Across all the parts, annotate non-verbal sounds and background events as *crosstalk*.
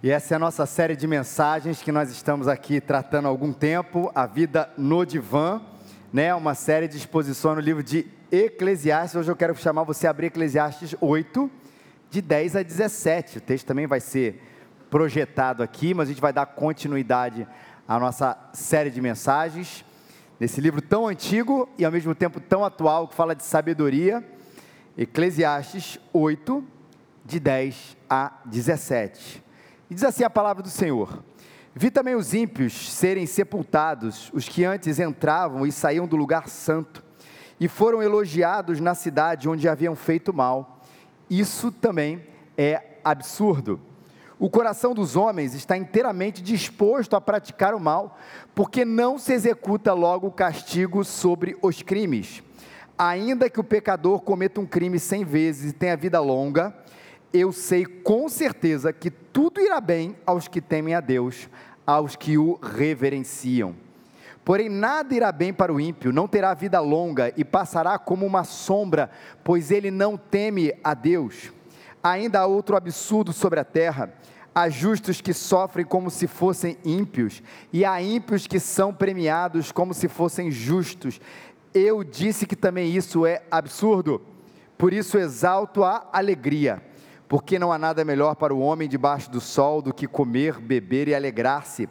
E essa é a nossa série de mensagens que nós estamos aqui tratando há algum tempo, a vida no divã, né? Uma série de exposição no livro de Eclesiastes. Hoje eu quero chamar você a abrir Eclesiastes 8, de 10 a 17. O texto também vai ser projetado aqui, mas a gente vai dar continuidade à nossa série de mensagens nesse livro tão antigo e ao mesmo tempo tão atual que fala de sabedoria. Eclesiastes 8, de 10 a 17. E diz assim a palavra do Senhor: Vi também os ímpios serem sepultados, os que antes entravam e saíam do lugar santo, e foram elogiados na cidade onde haviam feito mal. Isso também é absurdo. O coração dos homens está inteiramente disposto a praticar o mal, porque não se executa logo o castigo sobre os crimes. Ainda que o pecador cometa um crime cem vezes e tenha vida longa, eu sei com certeza que tudo irá bem aos que temem a Deus, aos que o reverenciam. Porém, nada irá bem para o ímpio, não terá vida longa e passará como uma sombra, pois ele não teme a Deus. Ainda há outro absurdo sobre a terra: há justos que sofrem como se fossem ímpios, e há ímpios que são premiados como se fossem justos. Eu disse que também isso é absurdo, por isso exalto a alegria porque não há nada melhor para o homem debaixo do sol do que comer, beber e alegrar-se.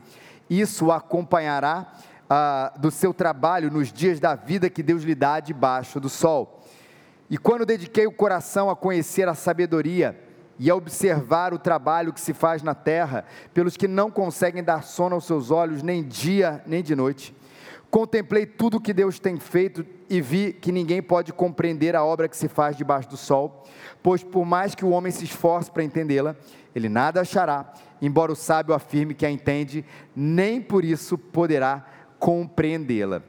Isso o acompanhará ah, do seu trabalho nos dias da vida que Deus lhe dá debaixo do sol. E quando dediquei o coração a conhecer a sabedoria e a observar o trabalho que se faz na terra, pelos que não conseguem dar sono aos seus olhos, nem dia nem de noite, contemplei tudo o que Deus tem feito e vi que ninguém pode compreender a obra que se faz debaixo do sol pois por mais que o homem se esforce para entendê-la, ele nada achará, embora o sábio afirme que a entende, nem por isso poderá compreendê-la.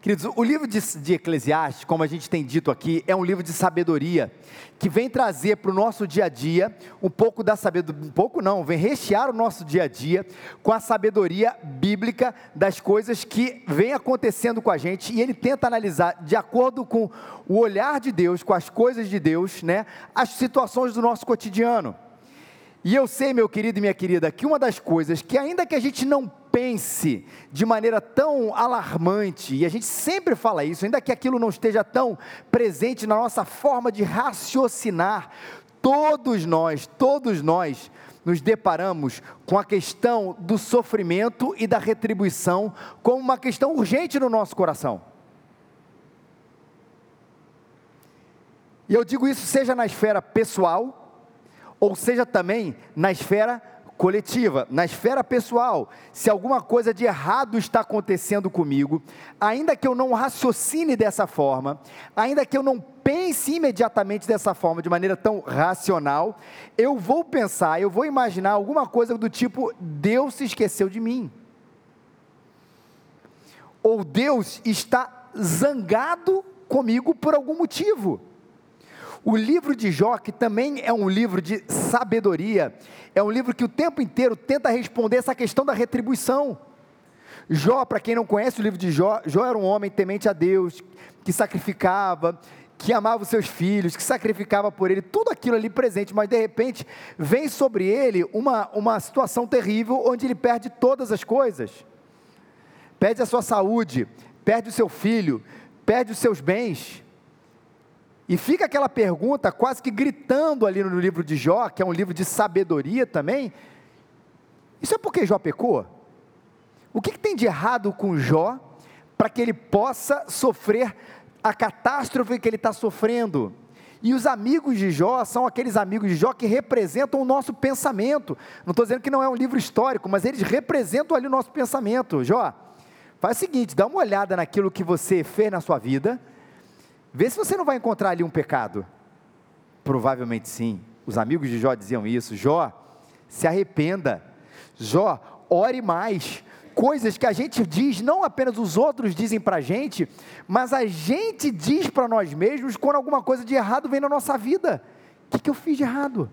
Queridos, o livro de, de, Eclesiastes, como a gente tem dito aqui, é um livro de sabedoria, que vem trazer para o nosso dia a dia um pouco da sabedoria, um pouco não, vem rechear o nosso dia a dia com a sabedoria bíblica das coisas que vem acontecendo com a gente, e ele tenta analisar, de acordo com o olhar de Deus, com as coisas de Deus, né, as situações do nosso cotidiano. E eu sei, meu querido e minha querida, que uma das coisas que, ainda que a gente não pense de maneira tão alarmante, e a gente sempre fala isso, ainda que aquilo não esteja tão presente na nossa forma de raciocinar, todos nós, todos nós, nos deparamos com a questão do sofrimento e da retribuição como uma questão urgente no nosso coração. E eu digo isso seja na esfera pessoal, ou seja também na esfera coletiva, na esfera pessoal, se alguma coisa de errado está acontecendo comigo, ainda que eu não raciocine dessa forma, ainda que eu não pense imediatamente dessa forma, de maneira tão racional, eu vou pensar, eu vou imaginar alguma coisa do tipo: Deus se esqueceu de mim. Ou Deus está zangado comigo por algum motivo. O livro de Jó, que também é um livro de sabedoria, é um livro que o tempo inteiro tenta responder essa questão da retribuição. Jó, para quem não conhece o livro de Jó, Jó era um homem temente a Deus, que sacrificava, que amava os seus filhos, que sacrificava por ele, tudo aquilo ali presente, mas de repente vem sobre ele uma, uma situação terrível onde ele perde todas as coisas. Perde a sua saúde, perde o seu filho, perde os seus bens. E fica aquela pergunta quase que gritando ali no livro de Jó, que é um livro de sabedoria também. Isso é porque Jó pecou? O que, que tem de errado com Jó para que ele possa sofrer a catástrofe que ele está sofrendo? E os amigos de Jó são aqueles amigos de Jó que representam o nosso pensamento. Não estou dizendo que não é um livro histórico, mas eles representam ali o nosso pensamento. Jó, faz o seguinte: dá uma olhada naquilo que você fez na sua vida Vê se você não vai encontrar ali um pecado. Provavelmente sim. Os amigos de Jó diziam isso. Jó, se arrependa. Jó, ore mais. Coisas que a gente diz, não apenas os outros dizem para a gente, mas a gente diz para nós mesmos quando alguma coisa de errado vem na nossa vida. O que, que eu fiz de errado?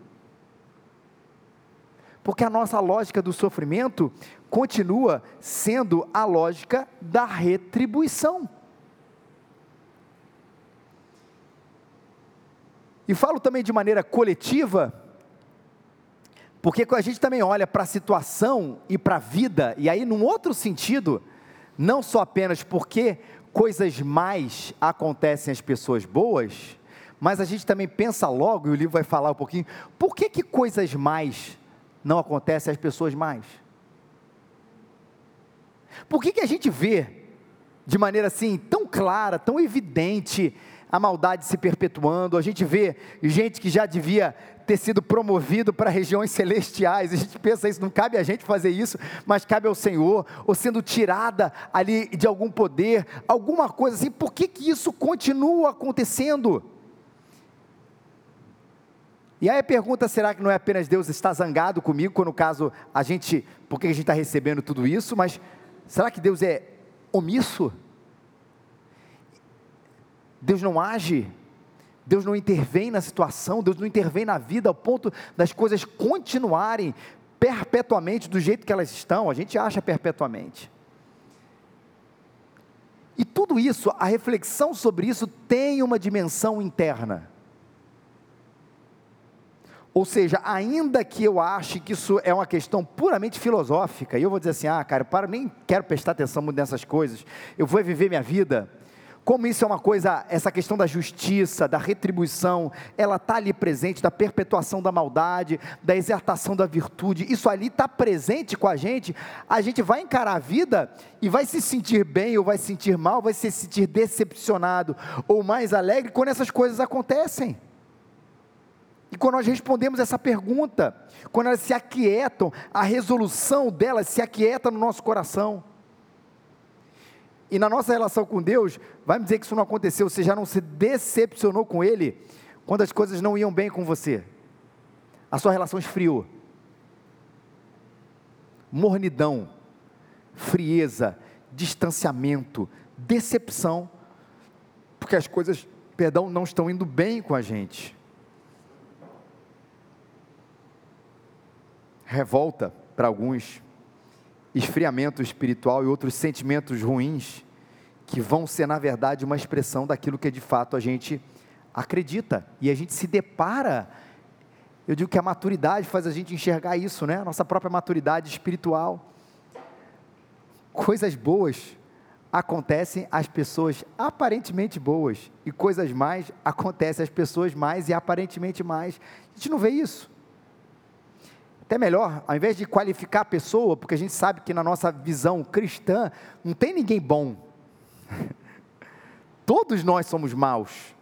Porque a nossa lógica do sofrimento continua sendo a lógica da retribuição. E falo também de maneira coletiva, Porque a gente também olha para a situação e para a vida, e aí num outro sentido, não só apenas porque coisas mais acontecem às pessoas boas, mas a gente também pensa logo, e o livro vai falar um pouquinho, por que, que coisas mais não acontecem às pessoas mais? Por que, que a gente vê de maneira assim tão clara, tão evidente, a maldade se perpetuando? A gente vê gente que já devia ter sido promovido para regiões celestiais. A gente pensa isso, não cabe a gente fazer isso, mas cabe ao Senhor, ou sendo tirada ali de algum poder, alguma coisa assim. Por que, que isso continua acontecendo? E aí a pergunta, será que não é apenas Deus está zangado comigo, quando no caso a gente, por que a gente está recebendo tudo isso, mas será que Deus é omisso? Deus não age? Deus não intervém na situação, Deus não intervém na vida ao ponto das coisas continuarem perpetuamente do jeito que elas estão, a gente acha perpetuamente. E tudo isso, a reflexão sobre isso tem uma dimensão interna. Ou seja, ainda que eu ache que isso é uma questão puramente filosófica, e eu vou dizer assim: ah, cara, para, nem quero prestar atenção muito nessas coisas, eu vou viver minha vida como isso é uma coisa, essa questão da justiça, da retribuição, ela está ali presente, da perpetuação da maldade, da exertação da virtude, isso ali está presente com a gente, a gente vai encarar a vida e vai se sentir bem ou vai se sentir mal, vai se sentir decepcionado ou mais alegre quando essas coisas acontecem. E quando nós respondemos essa pergunta, quando elas se aquietam, a resolução delas se aquieta no nosso coração. E na nossa relação com Deus, vai me dizer que isso não aconteceu, você já não se decepcionou com Ele quando as coisas não iam bem com você. A sua relação esfriou. Mornidão, frieza, distanciamento, decepção, porque as coisas, perdão, não estão indo bem com a gente. Revolta para alguns, esfriamento espiritual e outros sentimentos ruins, que vão ser, na verdade, uma expressão daquilo que de fato a gente acredita. E a gente se depara. Eu digo que a maturidade faz a gente enxergar isso, né? A nossa própria maturidade espiritual. Coisas boas acontecem às pessoas aparentemente boas, e coisas mais acontecem às pessoas mais e aparentemente mais. A gente não vê isso. Até melhor, ao invés de qualificar a pessoa, porque a gente sabe que na nossa visão cristã não tem ninguém bom. *laughs* Todos nós somos maus.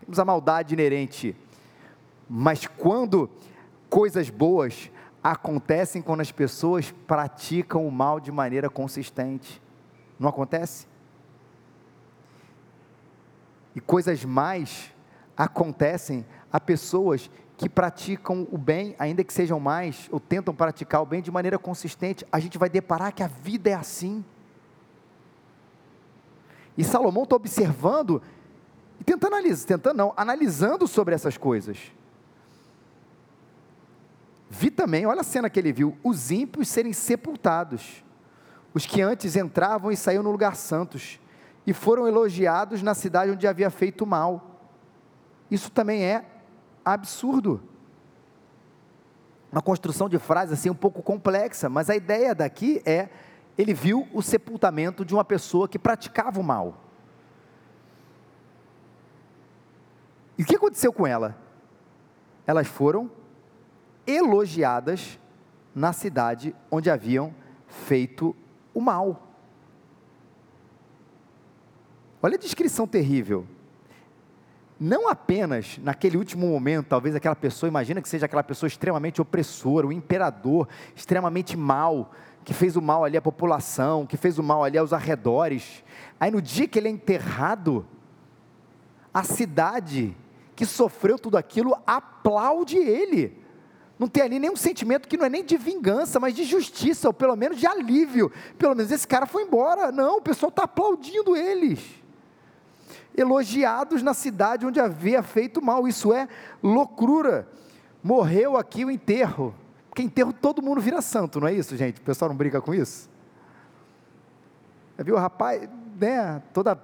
Temos a maldade inerente. Mas quando coisas boas acontecem quando as pessoas praticam o mal de maneira consistente. Não acontece? E coisas mais acontecem a pessoas que praticam o bem, ainda que sejam mais, ou tentam praticar o bem de maneira consistente, a gente vai deparar que a vida é assim. E Salomão está observando e tentando analisar, tentando não, analisando sobre essas coisas. Vi também, olha a cena que ele viu, os ímpios serem sepultados, os que antes entravam e saíam no lugar santos, e foram elogiados na cidade onde havia feito mal. Isso também é absurdo. Uma construção de frase assim um pouco complexa, mas a ideia daqui é: ele viu o sepultamento de uma pessoa que praticava o mal. E o que aconteceu com ela? Elas foram elogiadas na cidade onde haviam feito o mal. Olha a descrição terrível não apenas naquele último momento, talvez aquela pessoa, imagina que seja aquela pessoa extremamente opressora, o imperador, extremamente mal, que fez o mal ali à população, que fez o mal ali aos arredores. Aí no dia que ele é enterrado, a cidade que sofreu tudo aquilo aplaude ele. Não tem ali nenhum sentimento que não é nem de vingança, mas de justiça, ou pelo menos de alívio. Pelo menos esse cara foi embora. Não, o pessoal está aplaudindo eles elogiados na cidade onde havia feito mal. Isso é loucura. Morreu aqui o enterro. Porque enterro todo mundo vira santo, não é isso, gente? O pessoal não brinca com isso? Viu, rapaz, né? Toda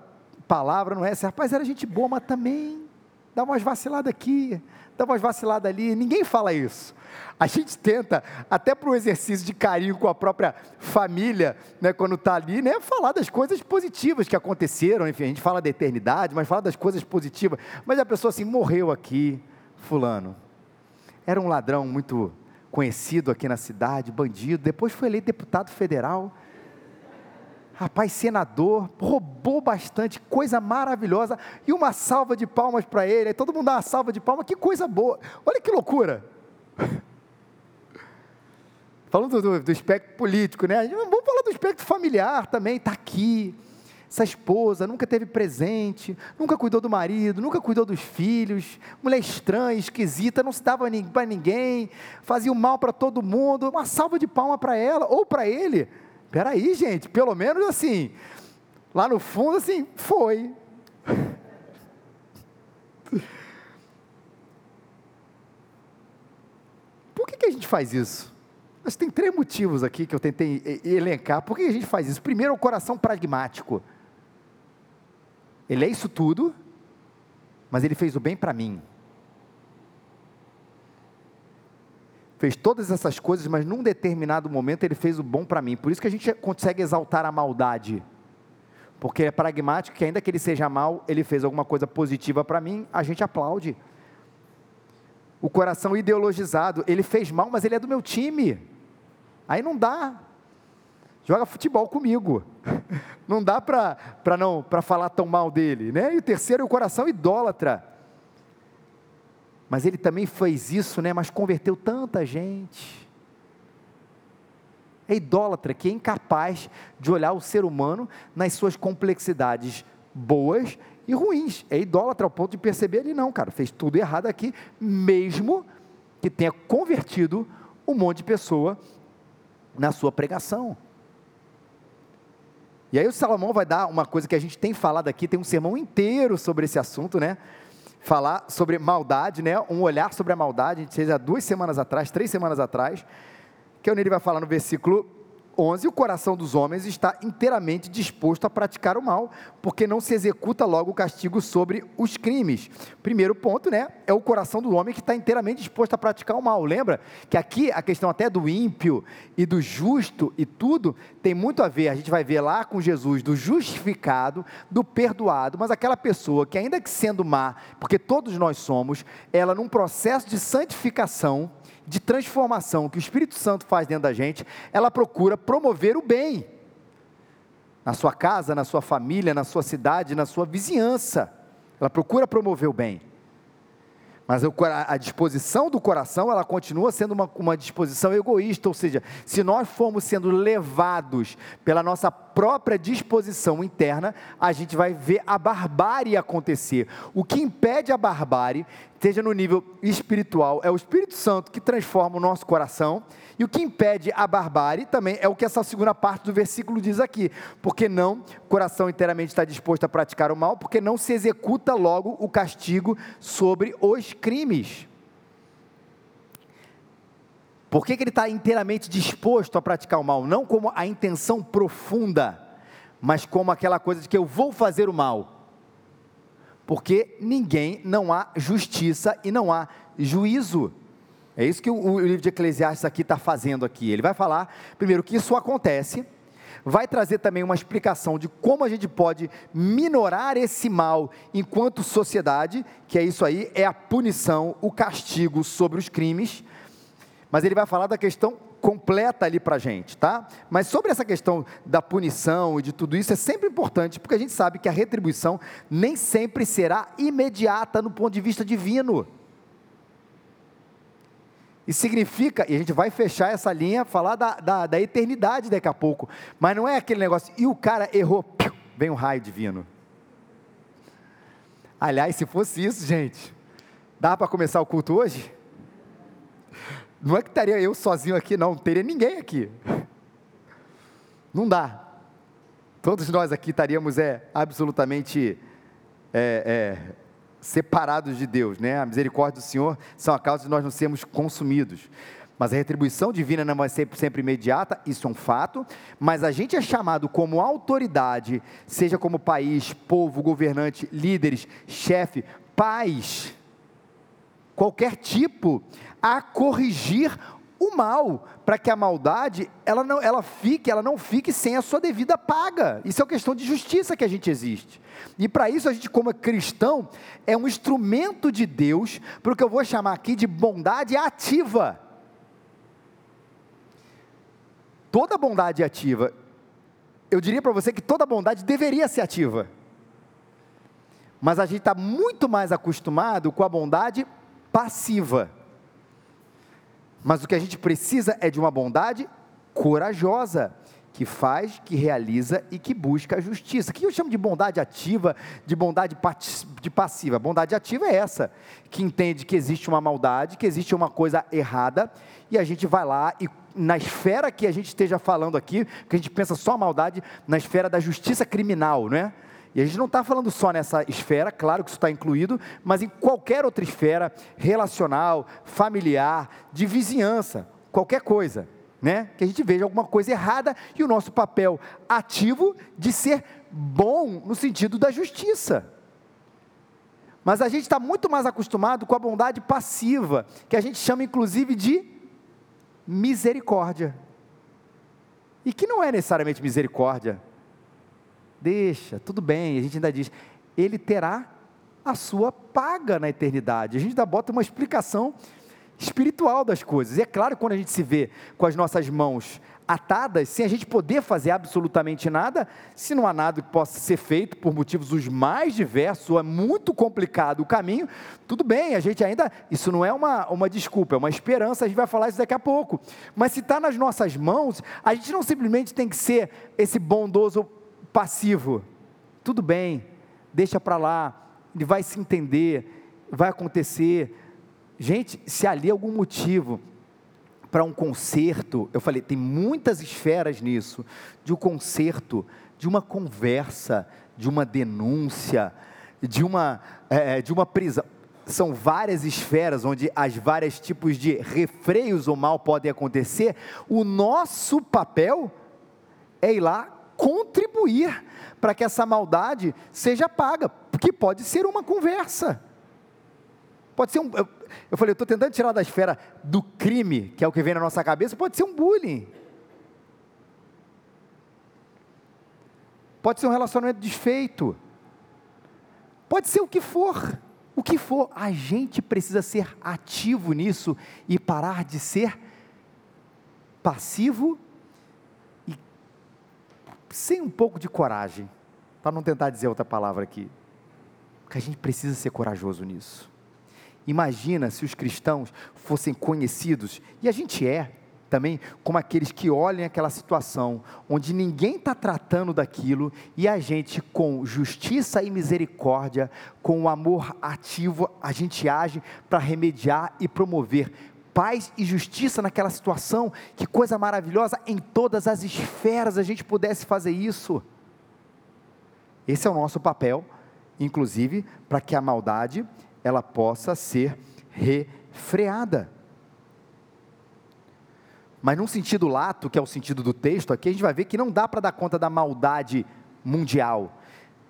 palavra não é essa. Rapaz, era gente boa, mas também dá umas vaciladas aqui, dá umas vaciladas ali. Ninguém fala isso. A gente tenta, até para um exercício de carinho com a própria família, né, quando está ali, né, falar das coisas positivas que aconteceram. Enfim, a gente fala da eternidade, mas fala das coisas positivas. Mas a pessoa assim, morreu aqui, Fulano. Era um ladrão muito conhecido aqui na cidade, bandido. Depois foi eleito deputado federal. Rapaz, senador, roubou bastante, coisa maravilhosa. E uma salva de palmas para ele. Aí todo mundo dá uma salva de palmas, que coisa boa. Olha que loucura. *laughs* Falando do, do, espectro político, né? Vamos falar do espectro familiar também, está aqui. Essa esposa nunca teve presente, nunca cuidou do marido, nunca cuidou dos filhos, mulher estranha, esquisita, não se dava para ninguém, fazia o mal para todo mundo. Uma salva de palma para ela ou para ele. Peraí, gente, pelo menos assim, lá no fundo, assim, foi. *laughs* Por que, que a gente faz isso? Mas tem três motivos aqui que eu tentei elencar. Por que a gente faz isso? Primeiro, o coração pragmático. Ele é isso tudo, mas ele fez o bem para mim. Fez todas essas coisas, mas num determinado momento ele fez o bom para mim. Por isso que a gente consegue exaltar a maldade. Porque é pragmático que ainda que ele seja mal, ele fez alguma coisa positiva para mim, a gente aplaude. O coração ideologizado, ele fez mal, mas ele é do meu time. Aí não dá. Joga futebol comigo. *laughs* Não dá para não para falar tão mal dele, né? E o terceiro é o coração idólatra. Mas ele também fez isso, né? Mas converteu tanta gente. É idólatra que é incapaz de olhar o ser humano nas suas complexidades boas e ruins. É idólatra ao ponto de perceber ele não, cara, fez tudo errado aqui, mesmo que tenha convertido um monte de pessoa na sua pregação. E aí o Salomão vai dar uma coisa que a gente tem falado aqui, tem um sermão inteiro sobre esse assunto, né? Falar sobre maldade, né? Um olhar sobre a maldade, a gente fez há duas semanas atrás, três semanas atrás, que o Nele vai falar no versículo 11, o coração dos homens está inteiramente disposto a praticar o mal, porque não se executa logo o castigo sobre os crimes. Primeiro ponto, né, é o coração do homem que está inteiramente disposto a praticar o mal. Lembra que aqui a questão até do ímpio e do justo e tudo tem muito a ver, a gente vai ver lá com Jesus, do justificado, do perdoado, mas aquela pessoa que ainda que sendo má, porque todos nós somos, ela num processo de santificação, de transformação que o Espírito Santo faz dentro da gente, ela procura promover o bem. Na sua casa, na sua família, na sua cidade, na sua vizinhança. Ela procura promover o bem. Mas a disposição do coração, ela continua sendo uma, uma disposição egoísta, ou seja, se nós formos sendo levados pela nossa própria disposição interna, a gente vai ver a barbárie acontecer. O que impede a barbárie, seja no nível espiritual, é o Espírito Santo que transforma o nosso coração, e o que impede a barbárie também é o que essa segunda parte do versículo diz aqui, porque não, o coração inteiramente está disposto a praticar o mal, porque não se executa logo o castigo sobre os crimes. Por que, que ele está inteiramente disposto a praticar o mal? Não como a intenção profunda, mas como aquela coisa de que eu vou fazer o mal. Porque ninguém, não há justiça e não há juízo. É isso que o, o livro de Eclesiastes aqui está fazendo aqui. Ele vai falar, primeiro, que isso acontece, vai trazer também uma explicação de como a gente pode minorar esse mal enquanto sociedade, que é isso aí, é a punição, o castigo sobre os crimes. Mas ele vai falar da questão completa ali para a gente, tá? Mas sobre essa questão da punição e de tudo isso é sempre importante, porque a gente sabe que a retribuição nem sempre será imediata no ponto de vista divino. E significa, e a gente vai fechar essa linha, falar da, da, da eternidade daqui a pouco. Mas não é aquele negócio, e o cara errou, piu, vem um raio divino. Aliás, se fosse isso, gente, dá para começar o culto hoje? Não é que estaria eu sozinho aqui, não, não teria ninguém aqui. Não dá. Todos nós aqui estaríamos é, absolutamente é, é, separados de Deus, né? A misericórdia do Senhor são a causa de nós não sermos consumidos. Mas a retribuição divina não vai ser sempre imediata, isso é um fato, mas a gente é chamado como autoridade, seja como país, povo, governante, líderes, chefe, paz, qualquer tipo, a corrigir o mal, para que a maldade ela não, ela fique, ela não fique sem a sua devida paga. Isso é uma questão de justiça que a gente existe. E para isso a gente, como cristão, é um instrumento de Deus para o que eu vou chamar aqui de bondade ativa. Toda bondade é ativa. Eu diria para você que toda bondade deveria ser ativa. Mas a gente está muito mais acostumado com a bondade passiva. Mas o que a gente precisa é de uma bondade corajosa, que faz, que realiza e que busca a justiça. O que eu chamo de bondade ativa, de bondade de passiva? Bondade ativa é essa, que entende que existe uma maldade, que existe uma coisa errada, e a gente vai lá e na esfera que a gente esteja falando aqui, que a gente pensa só maldade, na esfera da justiça criminal, não é? E a gente não está falando só nessa esfera, claro que isso está incluído, mas em qualquer outra esfera, relacional, familiar, de vizinhança, qualquer coisa, né? Que a gente veja alguma coisa errada e o nosso papel ativo de ser bom no sentido da justiça. Mas a gente está muito mais acostumado com a bondade passiva, que a gente chama inclusive de misericórdia. E que não é necessariamente misericórdia deixa, tudo bem, a gente ainda diz, ele terá a sua paga na eternidade. A gente ainda bota uma explicação espiritual das coisas. E é claro, quando a gente se vê com as nossas mãos atadas, sem a gente poder fazer absolutamente nada, se não há nada que possa ser feito por motivos os mais diversos, ou é muito complicado o caminho, tudo bem, a gente ainda, isso não é uma, uma desculpa, é uma esperança, a gente vai falar isso daqui a pouco. Mas se está nas nossas mãos, a gente não simplesmente tem que ser esse bondoso passivo. Tudo bem, deixa para lá, ele vai se entender, vai acontecer. Gente, se ali algum motivo para um conserto, eu falei, tem muitas esferas nisso, de um conserto, de uma conversa, de uma denúncia, de uma, é, de uma prisão. São várias esferas onde as vários tipos de refreios ou mal podem acontecer. O nosso papel é ir lá contribuir para que essa maldade seja paga, porque pode ser uma conversa. Pode ser um. Eu, eu falei, eu estou tentando tirar da esfera do crime, que é o que vem na nossa cabeça, pode ser um bullying. Pode ser um relacionamento desfeito. Pode ser o que for. O que for. A gente precisa ser ativo nisso e parar de ser passivo sem um pouco de coragem, para não tentar dizer outra palavra aqui, porque a gente precisa ser corajoso nisso. Imagina se os cristãos fossem conhecidos, e a gente é também, como aqueles que olham aquela situação onde ninguém está tratando daquilo e a gente, com justiça e misericórdia, com o amor ativo, a gente age para remediar e promover paz e justiça naquela situação, que coisa maravilhosa, em todas as esferas a gente pudesse fazer isso. Esse é o nosso papel, inclusive, para que a maldade ela possa ser refreada. Mas num sentido lato, que é o sentido do texto, aqui a gente vai ver que não dá para dar conta da maldade mundial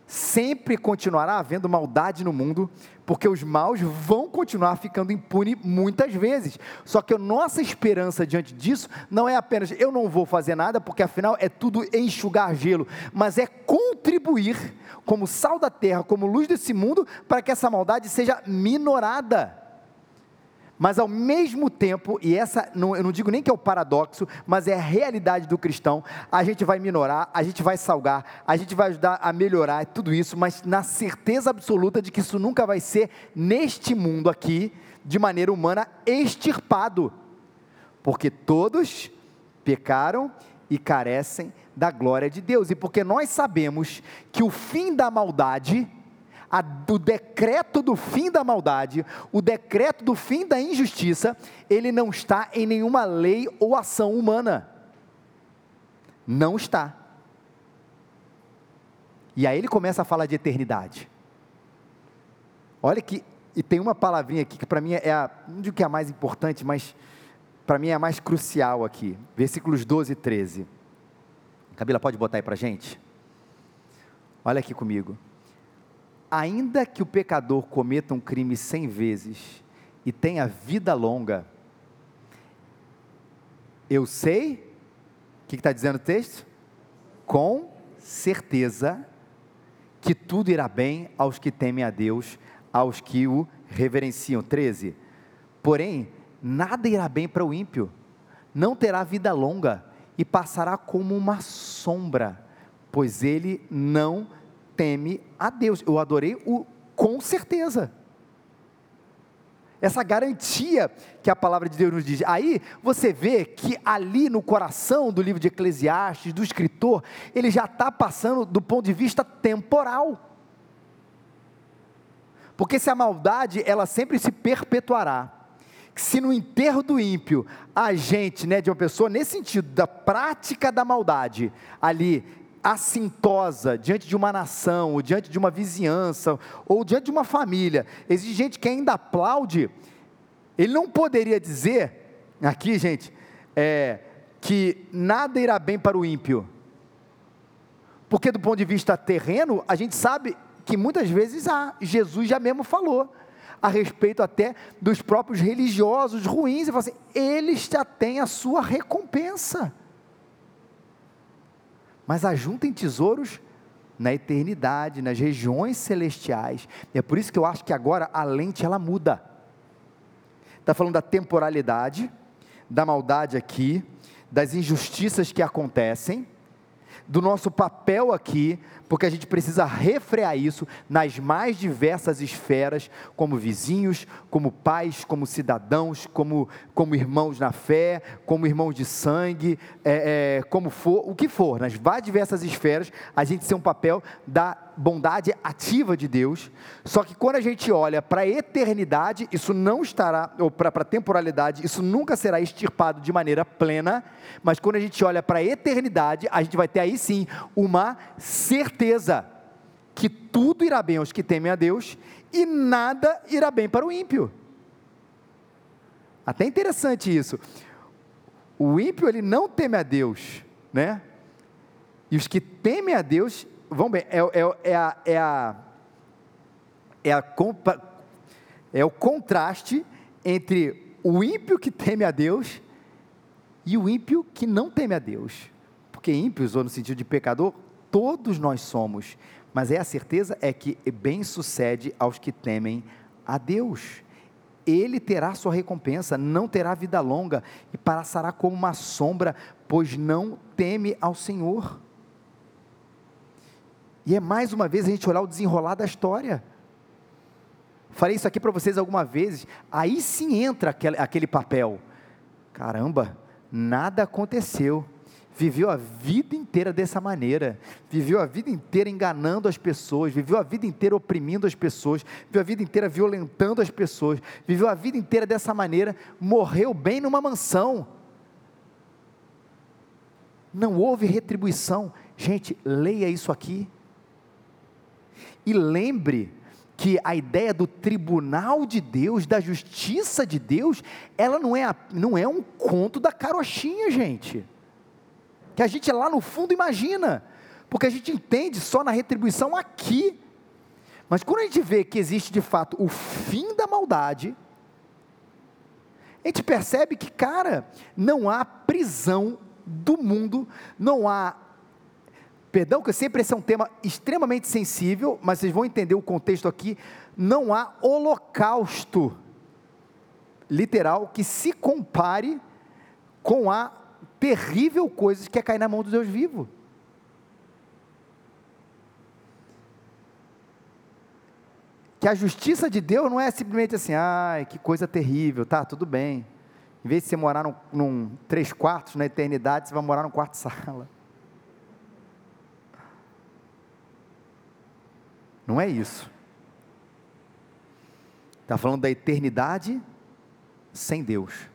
sempre continuará havendo maldade no mundo, porque os maus vão continuar ficando impunes muitas vezes. Só que a nossa esperança diante disso não é apenas eu não vou fazer nada, porque afinal é tudo enxugar gelo, mas é contribuir como sal da terra, como luz desse mundo, para que essa maldade seja minorada mas ao mesmo tempo, e essa não, eu não digo nem que é o paradoxo, mas é a realidade do cristão, a gente vai minorar, a gente vai salgar, a gente vai ajudar a melhorar tudo isso, mas na certeza absoluta de que isso nunca vai ser neste mundo aqui, de maneira humana, extirpado, porque todos pecaram e carecem da glória de Deus, e porque nós sabemos que o fim da maldade a, o decreto do fim da maldade, o decreto do fim da injustiça, ele não está em nenhuma lei ou ação humana. Não está. E aí ele começa a falar de eternidade. Olha que, e tem uma palavrinha aqui que para mim é a, não digo que é a mais importante, mas para mim é a mais crucial aqui. Versículos 12 e 13. Camila, pode botar aí para gente? Olha aqui comigo ainda que o pecador cometa um crime cem vezes e tenha vida longa, eu sei, o que está dizendo o texto? Com certeza que tudo irá bem aos que temem a Deus, aos que o reverenciam. 13. Porém, nada irá bem para o ímpio, não terá vida longa e passará como uma sombra, pois ele não teme a Deus. Eu adorei o com certeza. Essa garantia que a palavra de Deus nos diz. Aí você vê que ali no coração do livro de Eclesiastes, do escritor, ele já está passando do ponto de vista temporal. Porque se a maldade, ela sempre se perpetuará. Se no enterro do ímpio, a gente, né, de uma pessoa, nesse sentido, da prática da maldade, ali, assintosa diante de uma nação, ou diante de uma vizinhança, ou diante de uma família, existe gente que ainda aplaude, ele não poderia dizer, aqui gente, é, que nada irá bem para o ímpio, porque do ponto de vista terreno, a gente sabe que muitas vezes há, Jesus já mesmo falou, a respeito até dos próprios religiosos ruins, e fala assim, eles já têm a sua recompensa mas ajuntem tesouros na eternidade, nas regiões celestiais. E é por isso que eu acho que agora a lente ela muda. Está falando da temporalidade, da maldade aqui, das injustiças que acontecem, do nosso papel aqui, porque a gente precisa refrear isso nas mais diversas esferas, como vizinhos, como pais, como cidadãos, como, como irmãos na fé, como irmãos de sangue, é, é, como for, o que for, nas mais diversas esferas, a gente tem um papel da bondade ativa de Deus, só que quando a gente olha para a eternidade, isso não estará, ou para a temporalidade, isso nunca será extirpado de maneira plena, mas quando a gente olha para a eternidade, a gente vai ter aí sim uma certeza que tudo irá bem aos que temem a Deus e nada irá bem para o ímpio. Até interessante isso. O ímpio ele não teme a Deus, né? E os que temem a Deus vamos bem, é, é, é, a, é, a, é, a, é o contraste entre o ímpio que teme a Deus e o ímpio que não teme a Deus. Porque ímpios, ou no sentido de pecador, todos nós somos. Mas é a certeza é que bem sucede aos que temem a Deus. Ele terá sua recompensa, não terá vida longa e passará como uma sombra, pois não teme ao Senhor. E é mais uma vez a gente olhar o desenrolar da história. Falei isso aqui para vocês alguma vez. Aí sim entra aquele, aquele papel. Caramba, nada aconteceu. Viveu a vida inteira dessa maneira, viveu a vida inteira enganando as pessoas, viveu a vida inteira oprimindo as pessoas, viveu a vida inteira violentando as pessoas, viveu a vida inteira dessa maneira, morreu bem numa mansão. Não houve retribuição. Gente, leia isso aqui. E lembre que a ideia do tribunal de Deus, da justiça de Deus, ela não é, não é um conto da carochinha, gente. Que a gente lá no fundo imagina, porque a gente entende só na retribuição aqui. Mas quando a gente vê que existe de fato o fim da maldade, a gente percebe que, cara, não há prisão do mundo, não há Perdão, que sempre esse é um tema extremamente sensível, mas vocês vão entender o contexto aqui. Não há holocausto literal que se compare com a terrível coisa que é cair na mão do Deus vivo. Que a justiça de Deus não é simplesmente assim, ai, que coisa terrível, tá, tudo bem. Em vez de você morar num, num três quartos na eternidade, você vai morar num quarto sala. Não é isso. Está falando da eternidade sem Deus.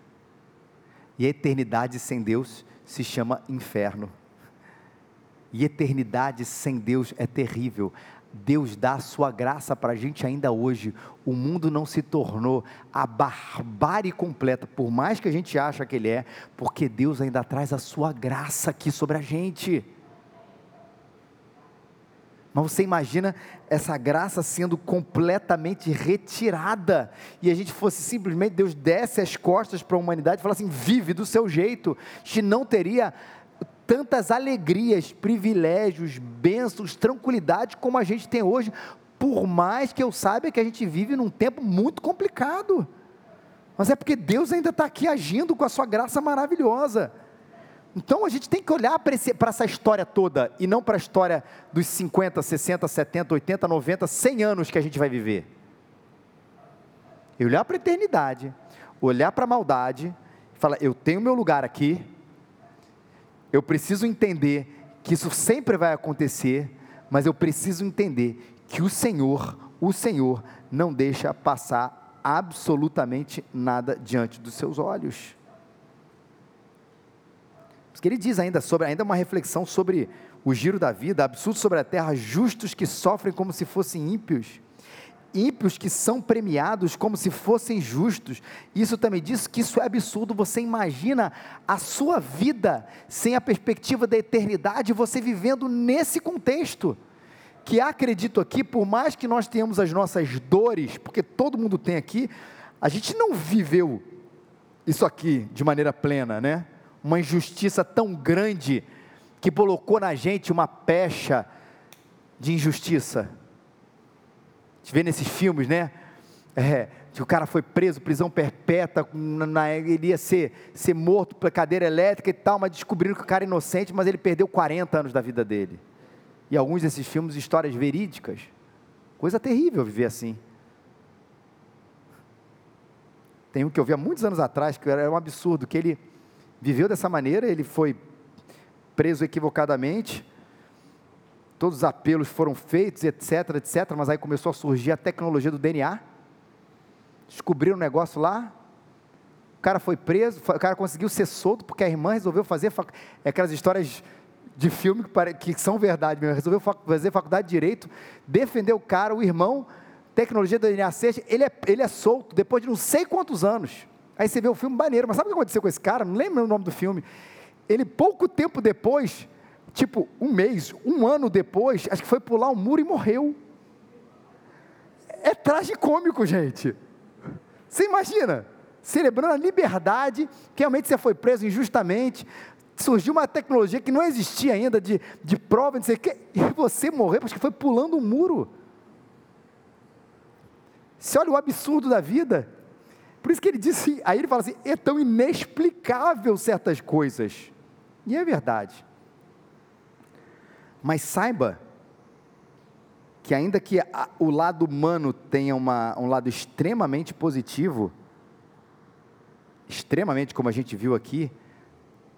E a eternidade sem Deus se chama inferno. E eternidade sem Deus é terrível. Deus dá a sua graça para a gente ainda hoje. O mundo não se tornou a barbárie completa, por mais que a gente ache que ele é, porque Deus ainda traz a sua graça aqui sobre a gente. Mas você imagina essa graça sendo completamente retirada e a gente fosse simplesmente, Deus desse as costas para a humanidade e falasse assim: vive do seu jeito, a gente não teria tantas alegrias, privilégios, bênçãos, tranquilidade como a gente tem hoje, por mais que eu saiba que a gente vive num tempo muito complicado. Mas é porque Deus ainda está aqui agindo com a sua graça maravilhosa. Então a gente tem que olhar para essa história toda e não para a história dos 50, 60, 70, 80, 90, 100 anos que a gente vai viver. E olhar para a eternidade, olhar para a maldade, falar: eu tenho meu lugar aqui, eu preciso entender que isso sempre vai acontecer, mas eu preciso entender que o Senhor, o Senhor, não deixa passar absolutamente nada diante dos seus olhos. Porque ele diz ainda sobre, ainda uma reflexão sobre o giro da vida, absurdo sobre a terra, justos que sofrem como se fossem ímpios, ímpios que são premiados como se fossem justos. Isso também diz que isso é absurdo. Você imagina a sua vida sem a perspectiva da eternidade, você vivendo nesse contexto. Que acredito aqui, por mais que nós tenhamos as nossas dores, porque todo mundo tem aqui, a gente não viveu isso aqui de maneira plena, né? Uma injustiça tão grande que colocou na gente uma pecha de injustiça. A gente vê nesses filmes, né? É, que o cara foi preso, prisão perpétua, na, ele ia ser, ser morto pela cadeira elétrica e tal, mas descobriram que o cara é inocente, mas ele perdeu 40 anos da vida dele. E alguns desses filmes, histórias verídicas. Coisa terrível viver assim. Tem um que eu vi há muitos anos atrás, que era um absurdo, que ele viveu dessa maneira, ele foi preso equivocadamente, todos os apelos foram feitos, etc, etc, mas aí começou a surgir a tecnologia do DNA, descobriram um negócio lá, o cara foi preso, o cara conseguiu ser solto porque a irmã resolveu fazer, fac... é aquelas histórias de filme que, que são verdade mesmo, resolveu fazer faculdade de Direito, defendeu o cara, o irmão, tecnologia do DNA 6, ele é, ele é solto depois de não sei quantos anos, Aí você vê o filme maneiro, mas sabe o que aconteceu com esse cara? Não lembro o nome do filme. Ele, pouco tempo depois, tipo um mês, um ano depois, acho que foi pular um muro e morreu. É tragicômico, gente. Você imagina? Celebrando a liberdade, que realmente você foi preso injustamente, surgiu uma tecnologia que não existia ainda de, de prova, não sei e você morreu, porque foi pulando um muro. Você olha o absurdo da vida. Por isso que ele disse, aí ele fala assim: é tão inexplicável certas coisas. E é verdade. Mas saiba que, ainda que a, o lado humano tenha uma, um lado extremamente positivo, extremamente, como a gente viu aqui,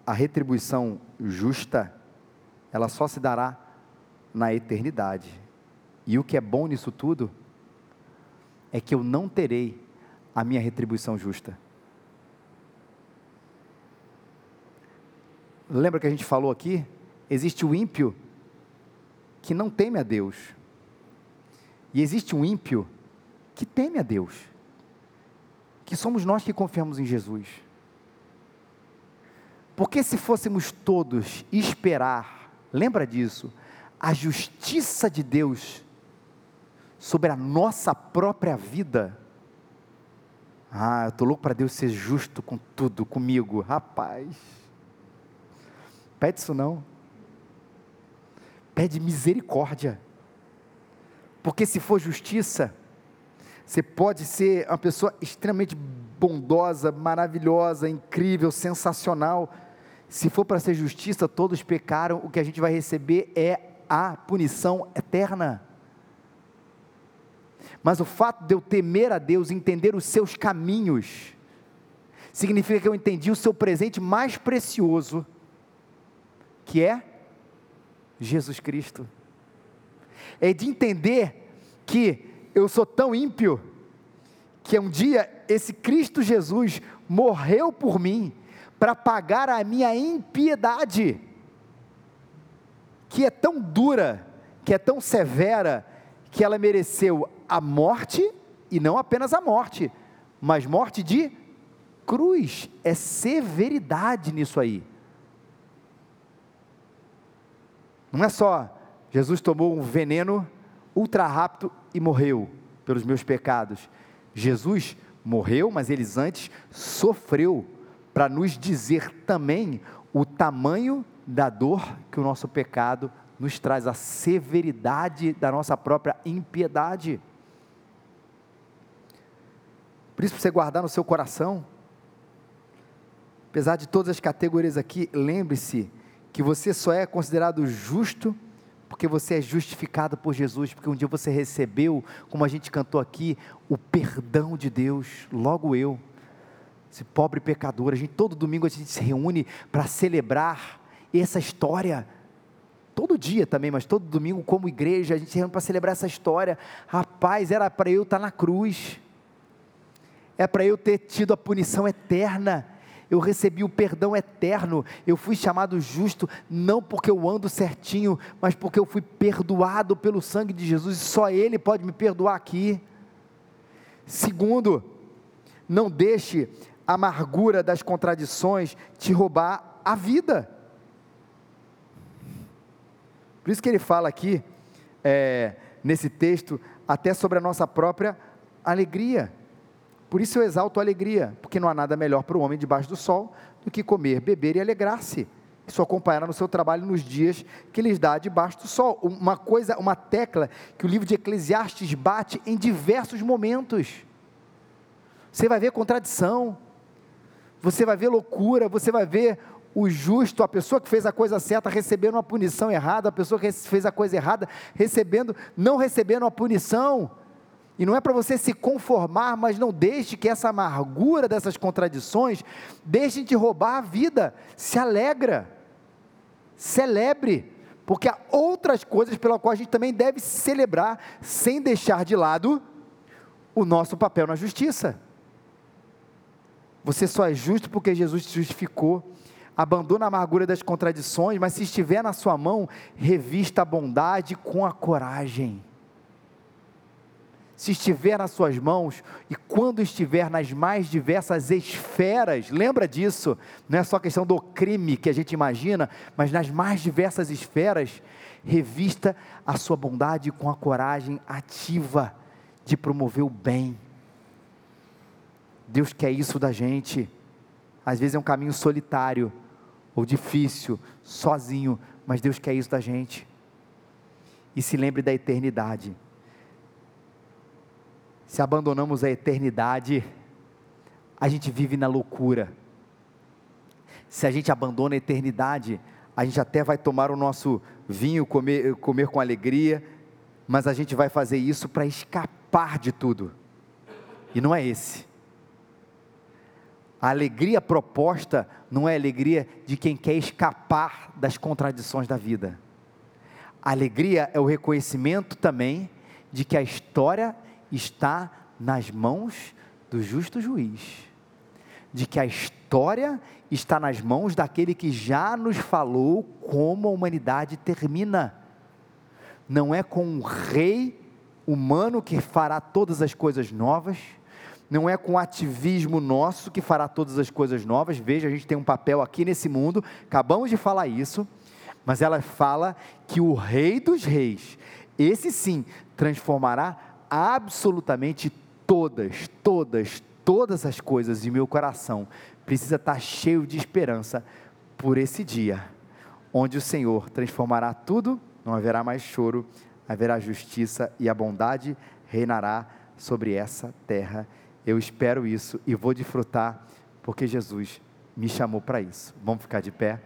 a retribuição justa, ela só se dará na eternidade. E o que é bom nisso tudo é que eu não terei a minha retribuição justa. Lembra que a gente falou aqui? Existe o ímpio que não teme a Deus. E existe um ímpio que teme a Deus. Que somos nós que confiamos em Jesus. Porque se fôssemos todos esperar, lembra disso, a justiça de Deus sobre a nossa própria vida, ah, eu estou louco para Deus ser justo com tudo, comigo. Rapaz, pede isso não. Pede misericórdia. Porque se for justiça, você pode ser uma pessoa extremamente bondosa, maravilhosa, incrível, sensacional. Se for para ser justiça, todos pecaram, o que a gente vai receber é a punição eterna. Mas o fato de eu temer a Deus, entender os seus caminhos, significa que eu entendi o seu presente mais precioso, que é Jesus Cristo. É de entender que eu sou tão ímpio, que um dia esse Cristo Jesus morreu por mim, para pagar a minha impiedade, que é tão dura, que é tão severa, que ela mereceu a morte, e não apenas a morte, mas morte de cruz. É severidade nisso aí. Não é só Jesus tomou um veneno ultra rápido e morreu pelos meus pecados. Jesus morreu, mas ele antes sofreu para nos dizer também o tamanho da dor que o nosso pecado nos traz, a severidade da nossa própria impiedade. Por isso, para você guardar no seu coração, apesar de todas as categorias aqui, lembre-se que você só é considerado justo porque você é justificado por Jesus, porque um dia você recebeu, como a gente cantou aqui, o perdão de Deus, logo eu, esse pobre pecador, a gente todo domingo a gente se reúne para celebrar essa história, todo dia também, mas todo domingo como igreja, a gente se reúne para celebrar essa história, rapaz, era para eu estar na cruz, é para eu ter tido a punição eterna, eu recebi o perdão eterno, eu fui chamado justo, não porque eu ando certinho, mas porque eu fui perdoado pelo sangue de Jesus, e só Ele pode me perdoar aqui. Segundo, não deixe a amargura das contradições te roubar a vida. Por isso que ele fala aqui, é, nesse texto, até sobre a nossa própria alegria. Por isso eu exalto a alegria, porque não há nada melhor para o homem debaixo do sol do que comer, beber e alegrar-se. Isso acompanhará no seu trabalho nos dias que lhes dá debaixo do sol. Uma coisa, uma tecla que o livro de Eclesiastes bate em diversos momentos. Você vai ver contradição, você vai ver loucura, você vai ver o justo, a pessoa que fez a coisa certa recebendo uma punição errada, a pessoa que fez a coisa errada recebendo, não recebendo uma punição. E não é para você se conformar, mas não deixe que essa amargura dessas contradições deixe de roubar a vida. Se alegra, celebre, porque há outras coisas pela qual a gente também deve celebrar, sem deixar de lado o nosso papel na justiça. Você só é justo porque Jesus te justificou. Abandona a amargura das contradições, mas se estiver na sua mão, revista a bondade com a coragem se estiver nas suas mãos e quando estiver nas mais diversas esferas, lembra disso, não é só questão do crime que a gente imagina, mas nas mais diversas esferas, revista a sua bondade com a coragem ativa de promover o bem. Deus quer isso da gente. Às vezes é um caminho solitário ou difícil, sozinho, mas Deus quer isso da gente. E se lembre da eternidade se abandonamos a eternidade, a gente vive na loucura. Se a gente abandona a eternidade, a gente até vai tomar o nosso vinho, comer, comer com alegria, mas a gente vai fazer isso para escapar de tudo. E não é esse. A alegria proposta não é a alegria de quem quer escapar das contradições da vida. A alegria é o reconhecimento também de que a história está nas mãos do justo juiz, de que a história está nas mãos daquele que já nos falou como a humanidade termina. Não é com um rei humano que fará todas as coisas novas, não é com ativismo nosso que fará todas as coisas novas. Veja, a gente tem um papel aqui nesse mundo, acabamos de falar isso, mas ela fala que o Rei dos Reis, esse sim, transformará absolutamente todas, todas, todas as coisas e meu coração precisa estar cheio de esperança por esse dia, onde o Senhor transformará tudo, não haverá mais choro, haverá justiça e a bondade reinará sobre essa terra. Eu espero isso e vou desfrutar, porque Jesus me chamou para isso. Vamos ficar de pé?